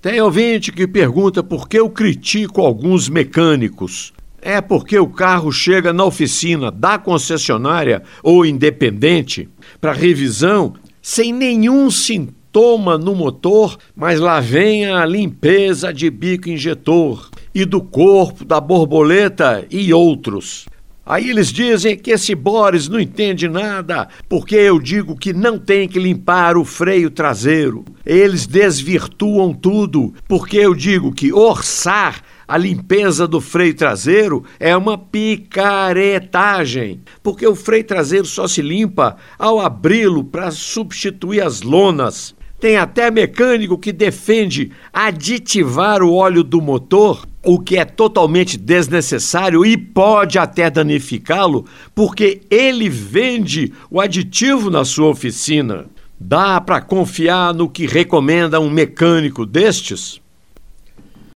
Tem ouvinte que pergunta por que eu critico alguns mecânicos. É porque o carro chega na oficina da concessionária ou independente para revisão sem nenhum sintoma no motor, mas lá vem a limpeza de bico injetor e do corpo da borboleta e outros. Aí eles dizem que esse Boris não entende nada, porque eu digo que não tem que limpar o freio traseiro. Eles desvirtuam tudo, porque eu digo que orçar a limpeza do freio traseiro é uma picaretagem, porque o freio traseiro só se limpa ao abri-lo para substituir as lonas. Tem até mecânico que defende aditivar o óleo do motor, o que é totalmente desnecessário e pode até danificá-lo, porque ele vende o aditivo na sua oficina. Dá para confiar no que recomenda um mecânico destes?